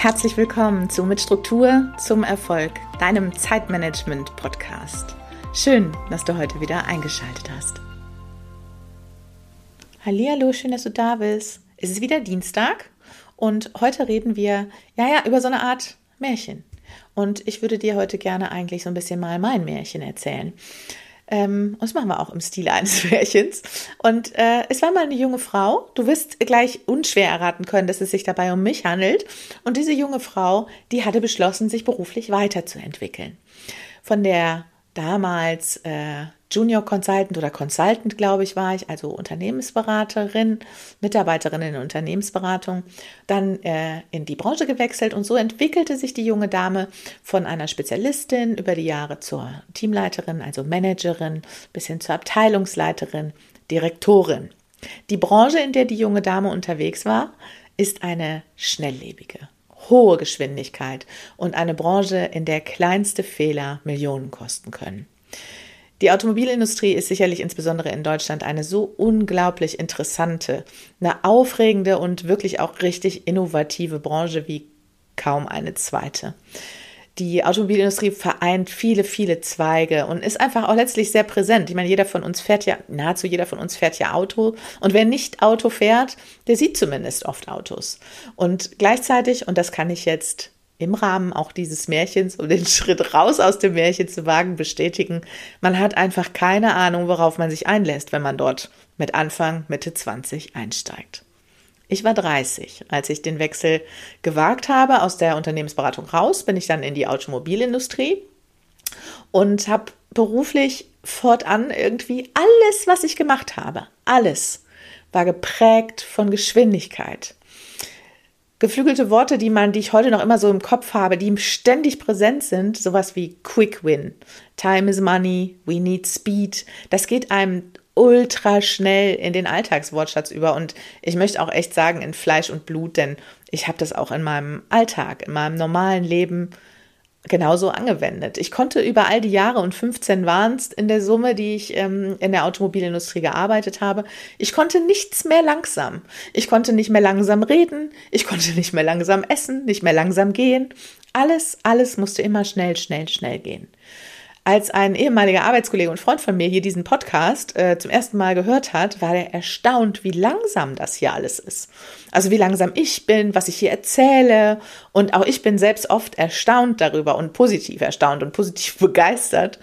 Herzlich willkommen zu Mit Struktur zum Erfolg, deinem Zeitmanagement-Podcast. Schön, dass du heute wieder eingeschaltet hast. Hallo, schön, dass du da bist. Es ist wieder Dienstag und heute reden wir, ja, ja, über so eine Art Märchen. Und ich würde dir heute gerne eigentlich so ein bisschen mal mein Märchen erzählen. Ähm, und das machen wir auch im Stil eines Märchens. Und äh, es war mal eine junge Frau. Du wirst gleich unschwer erraten können, dass es sich dabei um mich handelt. Und diese junge Frau, die hatte beschlossen, sich beruflich weiterzuentwickeln. Von der damals äh, Junior Consultant oder Consultant, glaube ich, war ich, also Unternehmensberaterin, Mitarbeiterin in Unternehmensberatung, dann äh, in die Branche gewechselt und so entwickelte sich die junge Dame von einer Spezialistin über die Jahre zur Teamleiterin, also Managerin, bis hin zur Abteilungsleiterin, Direktorin. Die Branche, in der die junge Dame unterwegs war, ist eine schnelllebige, hohe Geschwindigkeit und eine Branche, in der kleinste Fehler Millionen kosten können. Die Automobilindustrie ist sicherlich insbesondere in Deutschland eine so unglaublich interessante, eine aufregende und wirklich auch richtig innovative Branche wie kaum eine zweite. Die Automobilindustrie vereint viele, viele Zweige und ist einfach auch letztlich sehr präsent. Ich meine, jeder von uns fährt ja, nahezu jeder von uns fährt ja Auto. Und wer nicht Auto fährt, der sieht zumindest oft Autos. Und gleichzeitig, und das kann ich jetzt im Rahmen auch dieses Märchens, um den Schritt raus aus dem Märchen zu wagen, bestätigen, man hat einfach keine Ahnung, worauf man sich einlässt, wenn man dort mit Anfang, Mitte 20 einsteigt. Ich war 30. Als ich den Wechsel gewagt habe aus der Unternehmensberatung raus, bin ich dann in die Automobilindustrie und habe beruflich fortan irgendwie alles, was ich gemacht habe, alles war geprägt von Geschwindigkeit geflügelte Worte, die man, die ich heute noch immer so im Kopf habe, die ständig präsent sind, sowas wie Quick Win, Time is Money, We Need Speed. Das geht einem ultra schnell in den Alltagswortschatz über und ich möchte auch echt sagen in Fleisch und Blut, denn ich habe das auch in meinem Alltag, in meinem normalen Leben genauso angewendet. Ich konnte über all die Jahre und 15 waren es in der Summe, die ich ähm, in der Automobilindustrie gearbeitet habe, ich konnte nichts mehr langsam. Ich konnte nicht mehr langsam reden, ich konnte nicht mehr langsam essen, nicht mehr langsam gehen. Alles, alles musste immer schnell, schnell, schnell gehen als ein ehemaliger Arbeitskollege und Freund von mir hier diesen Podcast äh, zum ersten Mal gehört hat, war er erstaunt, wie langsam das hier alles ist. Also wie langsam ich bin, was ich hier erzähle. Und auch ich bin selbst oft erstaunt darüber und positiv erstaunt und positiv begeistert,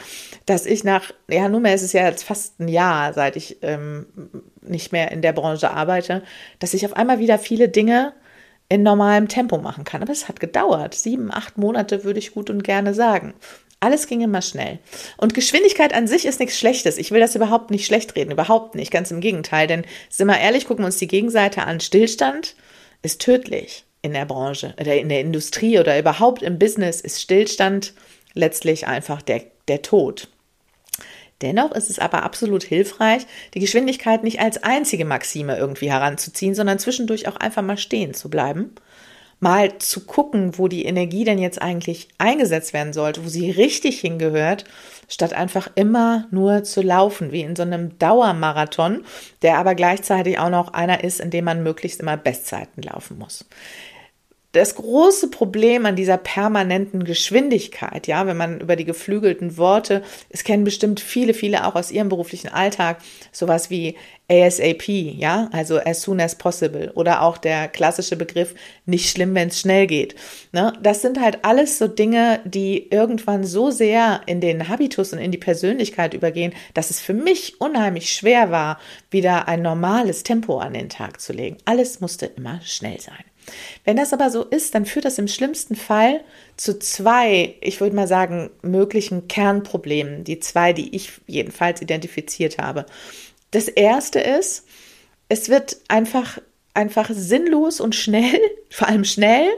dass ich nach, ja, nunmehr ist es ja jetzt fast ein Jahr, seit ich ähm, nicht mehr in der Branche arbeite, dass ich auf einmal wieder viele Dinge in normalem Tempo machen kann. Aber es hat gedauert. Sieben, acht Monate würde ich gut und gerne sagen. Alles ging immer schnell. Und Geschwindigkeit an sich ist nichts Schlechtes. Ich will das überhaupt nicht schlecht reden, überhaupt nicht. Ganz im Gegenteil. Denn sind wir ehrlich, gucken wir uns die Gegenseite an. Stillstand ist tödlich in der Branche oder in der Industrie oder überhaupt im Business ist Stillstand letztlich einfach der, der Tod. Dennoch ist es aber absolut hilfreich, die Geschwindigkeit nicht als einzige Maxime irgendwie heranzuziehen, sondern zwischendurch auch einfach mal stehen zu bleiben mal zu gucken, wo die Energie denn jetzt eigentlich eingesetzt werden sollte, wo sie richtig hingehört, statt einfach immer nur zu laufen, wie in so einem Dauermarathon, der aber gleichzeitig auch noch einer ist, in dem man möglichst immer Bestzeiten laufen muss das große Problem an dieser permanenten Geschwindigkeit, ja, wenn man über die geflügelten Worte, es kennen bestimmt viele, viele auch aus ihrem beruflichen Alltag, sowas wie ASAP, ja, also as soon as possible oder auch der klassische Begriff nicht schlimm, wenn es schnell geht. Ne? Das sind halt alles so Dinge, die irgendwann so sehr in den Habitus und in die Persönlichkeit übergehen, dass es für mich unheimlich schwer war, wieder ein normales Tempo an den Tag zu legen. Alles musste immer schnell sein. Wenn das aber so ist, dann führt das im schlimmsten Fall zu zwei, ich würde mal sagen, möglichen Kernproblemen. Die zwei, die ich jedenfalls identifiziert habe. Das erste ist, es wird einfach, einfach sinnlos und schnell, vor allem schnell,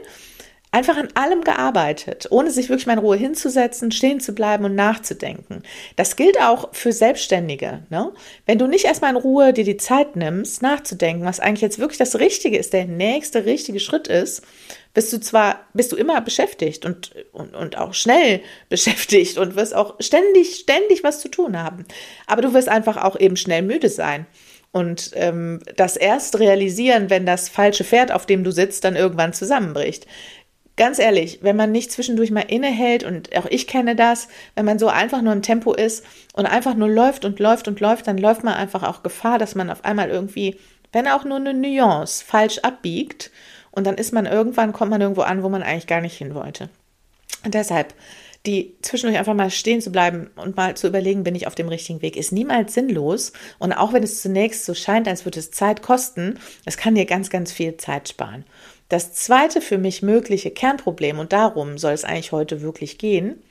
einfach an allem gearbeitet, ohne sich wirklich mal in Ruhe hinzusetzen, stehen zu bleiben und nachzudenken. Das gilt auch für Selbstständige. Ne? Wenn du nicht erstmal in Ruhe dir die Zeit nimmst, nachzudenken, was eigentlich jetzt wirklich das Richtige ist, der nächste richtige Schritt ist, bist du zwar, bist du immer beschäftigt und, und, und auch schnell beschäftigt und wirst auch ständig, ständig was zu tun haben. Aber du wirst einfach auch eben schnell müde sein. Und ähm, das erst realisieren, wenn das falsche Pferd, auf dem du sitzt, dann irgendwann zusammenbricht ganz ehrlich, wenn man nicht zwischendurch mal innehält, und auch ich kenne das, wenn man so einfach nur im Tempo ist und einfach nur läuft und läuft und läuft, dann läuft man einfach auch Gefahr, dass man auf einmal irgendwie, wenn auch nur eine Nuance, falsch abbiegt. Und dann ist man irgendwann, kommt man irgendwo an, wo man eigentlich gar nicht hin wollte. Und deshalb, die zwischendurch einfach mal stehen zu bleiben und mal zu überlegen, bin ich auf dem richtigen Weg, ist niemals sinnlos. Und auch wenn es zunächst so scheint, als würde es Zeit kosten, es kann dir ganz, ganz viel Zeit sparen. Das zweite für mich mögliche Kernproblem, und darum soll es eigentlich heute wirklich gehen,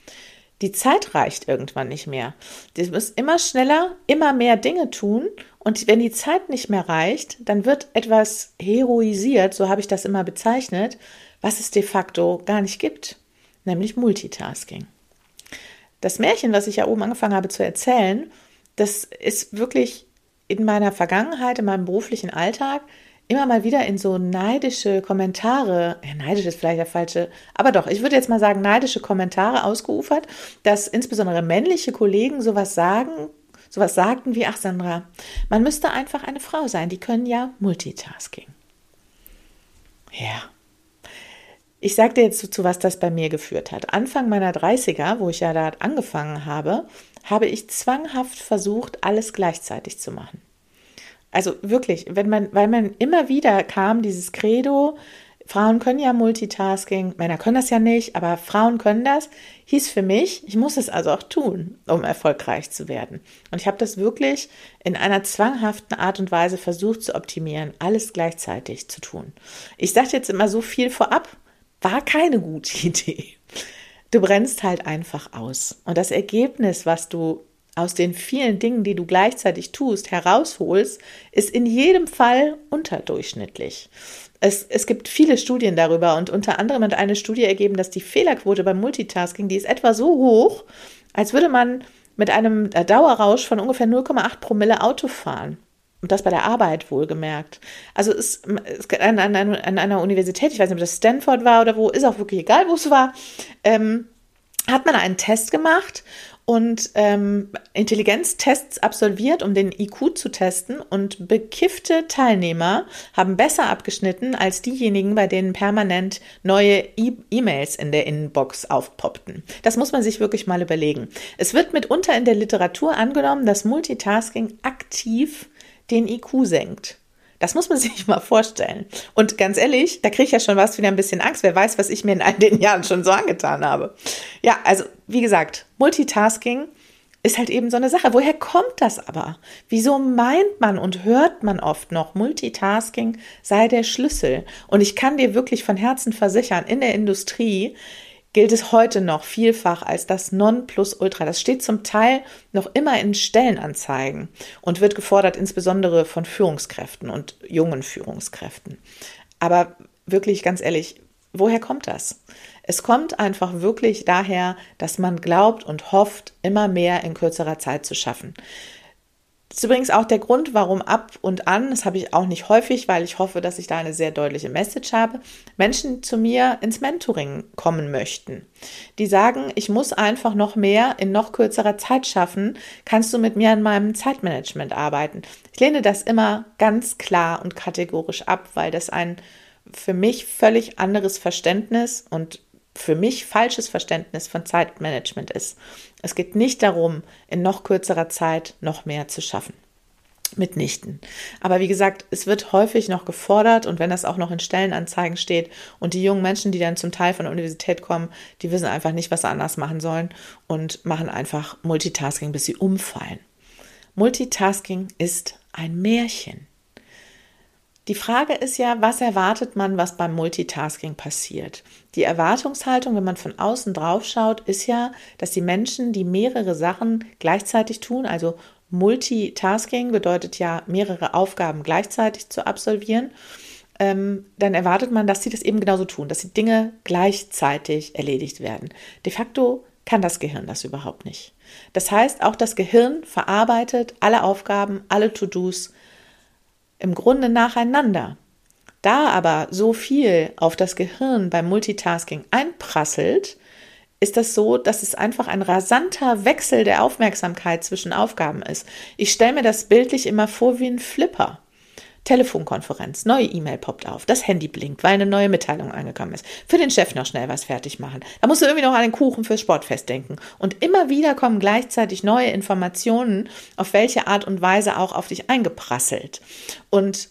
die Zeit reicht irgendwann nicht mehr. Du musst immer schneller, immer mehr Dinge tun. Und wenn die Zeit nicht mehr reicht, dann wird etwas heroisiert, so habe ich das immer bezeichnet, was es de facto gar nicht gibt nämlich Multitasking. Das Märchen, was ich ja oben angefangen habe zu erzählen, das ist wirklich in meiner Vergangenheit, in meinem beruflichen Alltag immer mal wieder in so neidische Kommentare, ja, neidisch ist vielleicht der falsche, aber doch, ich würde jetzt mal sagen, neidische Kommentare ausgeufert, dass insbesondere männliche Kollegen sowas sagen, sowas sagten wie, ach Sandra, man müsste einfach eine Frau sein, die können ja Multitasking. Ja, ich sage dir jetzt zu, was das bei mir geführt hat. Anfang meiner 30er, wo ich ja da angefangen habe, habe ich zwanghaft versucht, alles gleichzeitig zu machen. Also wirklich, wenn man, weil man immer wieder kam, dieses Credo, Frauen können ja Multitasking, Männer können das ja nicht, aber Frauen können das, hieß für mich, ich muss es also auch tun, um erfolgreich zu werden. Und ich habe das wirklich in einer zwanghaften Art und Weise versucht zu optimieren, alles gleichzeitig zu tun. Ich sage jetzt immer so viel vorab, war keine gute Idee. Du brennst halt einfach aus. Und das Ergebnis, was du aus den vielen Dingen, die du gleichzeitig tust, herausholst, ist in jedem Fall unterdurchschnittlich. Es, es gibt viele Studien darüber und unter anderem hat eine Studie ergeben, dass die Fehlerquote beim Multitasking, die ist etwa so hoch, als würde man mit einem Dauerrausch von ungefähr 0,8 Promille Auto fahren. Und das bei der Arbeit wohlgemerkt. Also es, es an, an, an, einer Universität, ich weiß nicht, ob das Stanford war oder wo, ist auch wirklich egal, wo es war, ähm, hat man einen Test gemacht und ähm, Intelligenztests absolviert, um den IQ zu testen. Und bekiffte Teilnehmer haben besser abgeschnitten als diejenigen, bei denen permanent neue E-Mails in der Inbox aufpoppten. Das muss man sich wirklich mal überlegen. Es wird mitunter in der Literatur angenommen, dass Multitasking aktiv den IQ senkt. Das muss man sich mal vorstellen. Und ganz ehrlich, da kriege ich ja schon was wieder ein bisschen Angst. Wer weiß, was ich mir in all den Jahren schon so angetan habe. Ja, also wie gesagt, Multitasking ist halt eben so eine Sache. Woher kommt das aber? Wieso meint man und hört man oft noch, Multitasking sei der Schlüssel? Und ich kann dir wirklich von Herzen versichern, in der Industrie gilt es heute noch vielfach als das Nonplusultra. Das steht zum Teil noch immer in Stellenanzeigen und wird gefordert insbesondere von Führungskräften und jungen Führungskräften. Aber wirklich ganz ehrlich, woher kommt das? Es kommt einfach wirklich daher, dass man glaubt und hofft, immer mehr in kürzerer Zeit zu schaffen. Das ist übrigens auch der Grund, warum ab und an, das habe ich auch nicht häufig, weil ich hoffe, dass ich da eine sehr deutliche Message habe, Menschen zu mir ins Mentoring kommen möchten. Die sagen, ich muss einfach noch mehr in noch kürzerer Zeit schaffen. Kannst du mit mir an meinem Zeitmanagement arbeiten? Ich lehne das immer ganz klar und kategorisch ab, weil das ein für mich völlig anderes Verständnis und für mich falsches Verständnis von Zeitmanagement ist. Es geht nicht darum, in noch kürzerer Zeit noch mehr zu schaffen. Mitnichten. Aber wie gesagt, es wird häufig noch gefordert und wenn das auch noch in Stellenanzeigen steht und die jungen Menschen, die dann zum Teil von der Universität kommen, die wissen einfach nicht, was sie anders machen sollen und machen einfach Multitasking, bis sie umfallen. Multitasking ist ein Märchen. Die Frage ist ja, was erwartet man, was beim Multitasking passiert? Die Erwartungshaltung, wenn man von außen drauf schaut, ist ja, dass die Menschen, die mehrere Sachen gleichzeitig tun, also Multitasking bedeutet ja, mehrere Aufgaben gleichzeitig zu absolvieren, ähm, dann erwartet man, dass sie das eben genauso tun, dass die Dinge gleichzeitig erledigt werden. De facto kann das Gehirn das überhaupt nicht. Das heißt, auch das Gehirn verarbeitet alle Aufgaben, alle To-Dos im Grunde nacheinander. Da aber so viel auf das Gehirn beim Multitasking einprasselt, ist das so, dass es einfach ein rasanter Wechsel der Aufmerksamkeit zwischen Aufgaben ist. Ich stelle mir das bildlich immer vor wie ein Flipper. Telefonkonferenz, neue E-Mail poppt auf, das Handy blinkt, weil eine neue Mitteilung angekommen ist. Für den Chef noch schnell was fertig machen. Da musst du irgendwie noch an den Kuchen fürs Sportfest denken. Und immer wieder kommen gleichzeitig neue Informationen, auf welche Art und Weise auch auf dich eingeprasselt. Und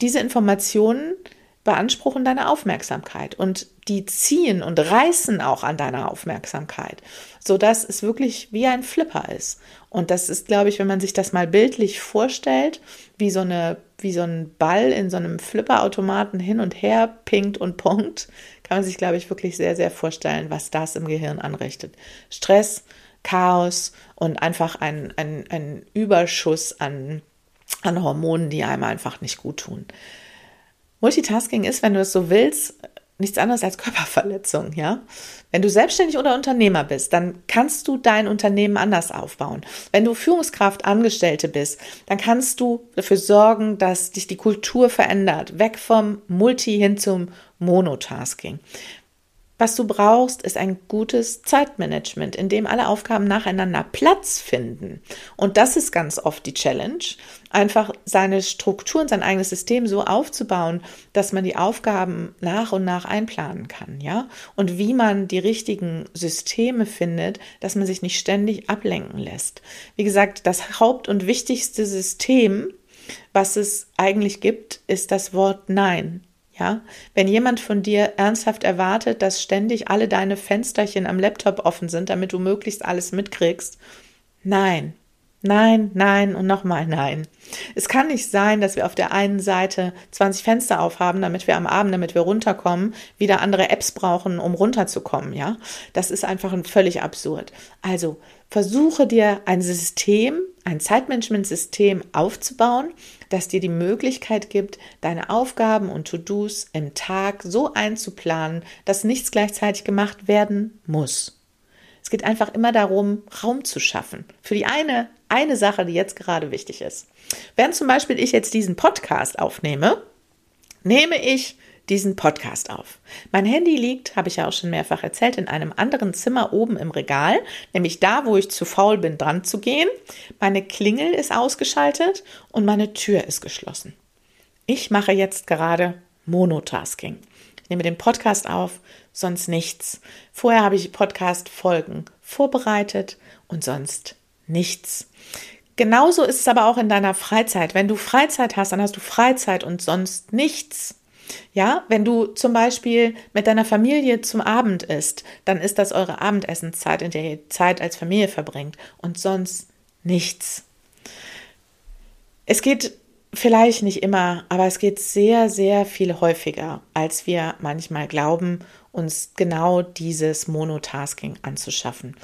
diese Informationen beanspruchen deine Aufmerksamkeit und die ziehen und reißen auch an deiner Aufmerksamkeit, so dass es wirklich wie ein Flipper ist. Und das ist, glaube ich, wenn man sich das mal bildlich vorstellt, wie so eine, wie so ein Ball in so einem Flipperautomaten hin und her pinkt und ponkt, kann man sich, glaube ich, wirklich sehr, sehr vorstellen, was das im Gehirn anrichtet. Stress, Chaos und einfach ein, ein, ein Überschuss an, an Hormonen, die einem einfach nicht gut tun. Multitasking ist, wenn du es so willst, nichts anderes als Körperverletzung, ja? Wenn du selbstständig oder Unternehmer bist, dann kannst du dein Unternehmen anders aufbauen. Wenn du Führungskraft, Angestellte bist, dann kannst du dafür sorgen, dass dich die Kultur verändert, weg vom Multi hin zum Monotasking. Was du brauchst, ist ein gutes Zeitmanagement, in dem alle Aufgaben nacheinander Platz finden. Und das ist ganz oft die Challenge, einfach seine Strukturen, sein eigenes System so aufzubauen, dass man die Aufgaben nach und nach einplanen kann, ja? Und wie man die richtigen Systeme findet, dass man sich nicht ständig ablenken lässt. Wie gesagt, das Haupt- und wichtigste System, was es eigentlich gibt, ist das Wort Nein. Ja, wenn jemand von dir ernsthaft erwartet, dass ständig alle deine Fensterchen am Laptop offen sind, damit du möglichst alles mitkriegst, nein, Nein, nein und nochmal nein. Es kann nicht sein, dass wir auf der einen Seite 20 Fenster aufhaben, damit wir am Abend, damit wir runterkommen, wieder andere Apps brauchen, um runterzukommen, ja? Das ist einfach ein völlig absurd. Also, versuche dir ein System, ein Zeitmanagementsystem aufzubauen, das dir die Möglichkeit gibt, deine Aufgaben und To-Dos im Tag so einzuplanen, dass nichts gleichzeitig gemacht werden muss. Es geht einfach immer darum, Raum zu schaffen. Für die eine, eine Sache, die jetzt gerade wichtig ist. Während zum Beispiel ich jetzt diesen Podcast aufnehme, nehme ich diesen Podcast auf. Mein Handy liegt, habe ich ja auch schon mehrfach erzählt, in einem anderen Zimmer oben im Regal, nämlich da, wo ich zu faul bin, dran zu gehen. Meine Klingel ist ausgeschaltet und meine Tür ist geschlossen. Ich mache jetzt gerade Monotasking. Nehme den Podcast auf, sonst nichts. Vorher habe ich Podcast-Folgen vorbereitet und sonst nichts. Genauso ist es aber auch in deiner Freizeit. Wenn du Freizeit hast, dann hast du Freizeit und sonst nichts. Ja, wenn du zum Beispiel mit deiner Familie zum Abend isst, dann ist das eure Abendessenszeit, in der ihr Zeit als Familie verbringt und sonst nichts. Es geht vielleicht nicht immer, aber es geht sehr, sehr viel häufiger, als wir manchmal glauben uns genau dieses Monotasking anzuschaffen.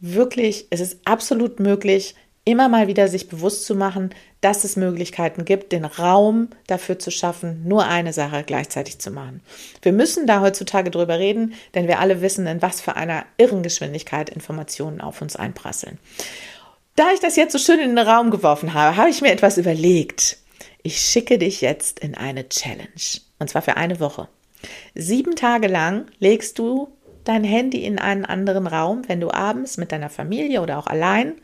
Wirklich, es ist absolut möglich, immer mal wieder sich bewusst zu machen, dass es Möglichkeiten gibt, den Raum dafür zu schaffen, nur eine Sache gleichzeitig zu machen. Wir müssen da heutzutage drüber reden, denn wir alle wissen, in was für einer irren Geschwindigkeit Informationen auf uns einprasseln. Da ich das jetzt so schön in den Raum geworfen habe, habe ich mir etwas überlegt. Ich schicke dich jetzt in eine Challenge. Und zwar für eine Woche. Sieben Tage lang legst du dein Handy in einen anderen Raum, wenn du abends mit deiner Familie oder auch allein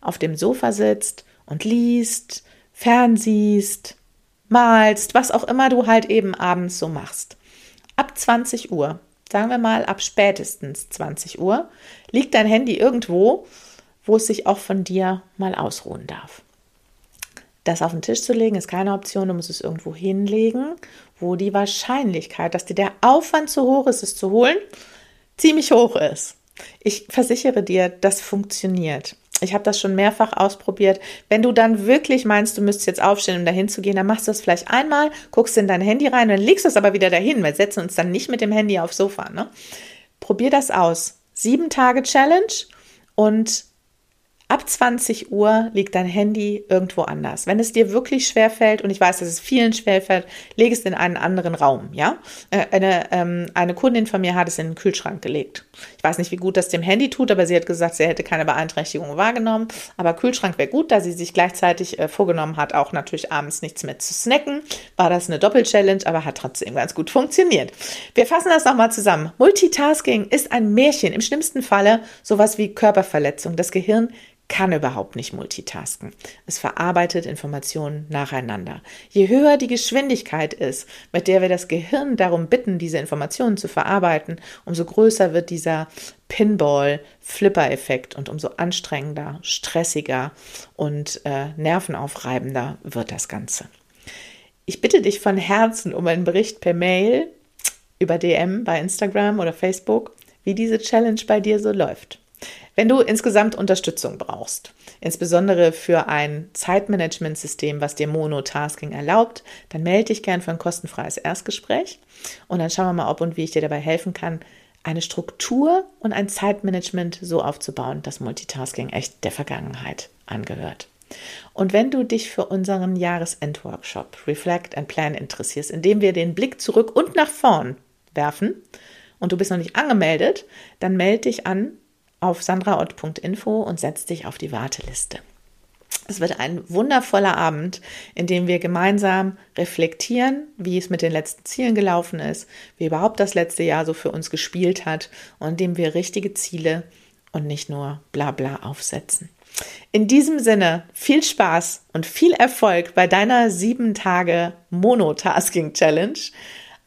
auf dem Sofa sitzt und liest, fernsiehst, malst, was auch immer du halt eben abends so machst. Ab 20 Uhr, sagen wir mal ab spätestens 20 Uhr, liegt dein Handy irgendwo, wo es sich auch von dir mal ausruhen darf. Das auf den Tisch zu legen ist keine Option, du musst es irgendwo hinlegen, wo die Wahrscheinlichkeit, dass dir der Aufwand zu hoch ist, es zu holen, ziemlich hoch ist. Ich versichere dir, das funktioniert. Ich habe das schon mehrfach ausprobiert. Wenn du dann wirklich meinst, du müsstest jetzt aufstehen, um dahin zu gehen, dann machst du das vielleicht einmal, guckst in dein Handy rein, dann legst du es aber wieder dahin. Wir setzen uns dann nicht mit dem Handy aufs Sofa. Ne? Probier das aus. Sieben Tage Challenge und Ab 20 Uhr liegt dein Handy irgendwo anders. Wenn es dir wirklich schwer fällt, und ich weiß, dass es vielen schwer fällt, leg es in einen anderen Raum, ja? Äh, eine, ähm, eine Kundin von mir hat es in den Kühlschrank gelegt. Ich weiß nicht, wie gut das dem Handy tut, aber sie hat gesagt, sie hätte keine Beeinträchtigung wahrgenommen. Aber Kühlschrank wäre gut, da sie sich gleichzeitig äh, vorgenommen hat, auch natürlich abends nichts mehr zu snacken. War das eine Doppel-Challenge, aber hat trotzdem ganz gut funktioniert. Wir fassen das nochmal zusammen. Multitasking ist ein Märchen, im schlimmsten Falle sowas wie Körperverletzung. Das Gehirn kann überhaupt nicht multitasken. Es verarbeitet Informationen nacheinander. Je höher die Geschwindigkeit ist, mit der wir das Gehirn darum bitten, diese Informationen zu verarbeiten, umso größer wird dieser Pinball-Flipper-Effekt und umso anstrengender, stressiger und äh, nervenaufreibender wird das Ganze. Ich bitte dich von Herzen um einen Bericht per Mail über DM bei Instagram oder Facebook, wie diese Challenge bei dir so läuft. Wenn du insgesamt Unterstützung brauchst, insbesondere für ein Zeitmanagementsystem, was dir Monotasking erlaubt, dann melde dich gern für ein kostenfreies Erstgespräch und dann schauen wir mal, ob und wie ich dir dabei helfen kann, eine Struktur und ein Zeitmanagement so aufzubauen, dass Multitasking echt der Vergangenheit angehört. Und wenn du dich für unseren Jahresendworkshop Reflect and Plan interessierst, indem wir den Blick zurück und nach vorn werfen und du bist noch nicht angemeldet, dann melde dich an auf sandraort.info und setz dich auf die Warteliste. Es wird ein wundervoller Abend, in dem wir gemeinsam reflektieren, wie es mit den letzten Zielen gelaufen ist, wie überhaupt das letzte Jahr so für uns gespielt hat und in dem wir richtige Ziele und nicht nur Blabla aufsetzen. In diesem Sinne viel Spaß und viel Erfolg bei deiner sieben Tage Monotasking Challenge.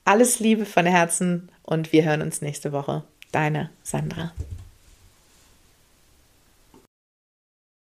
Alles Liebe von Herzen und wir hören uns nächste Woche. Deine Sandra.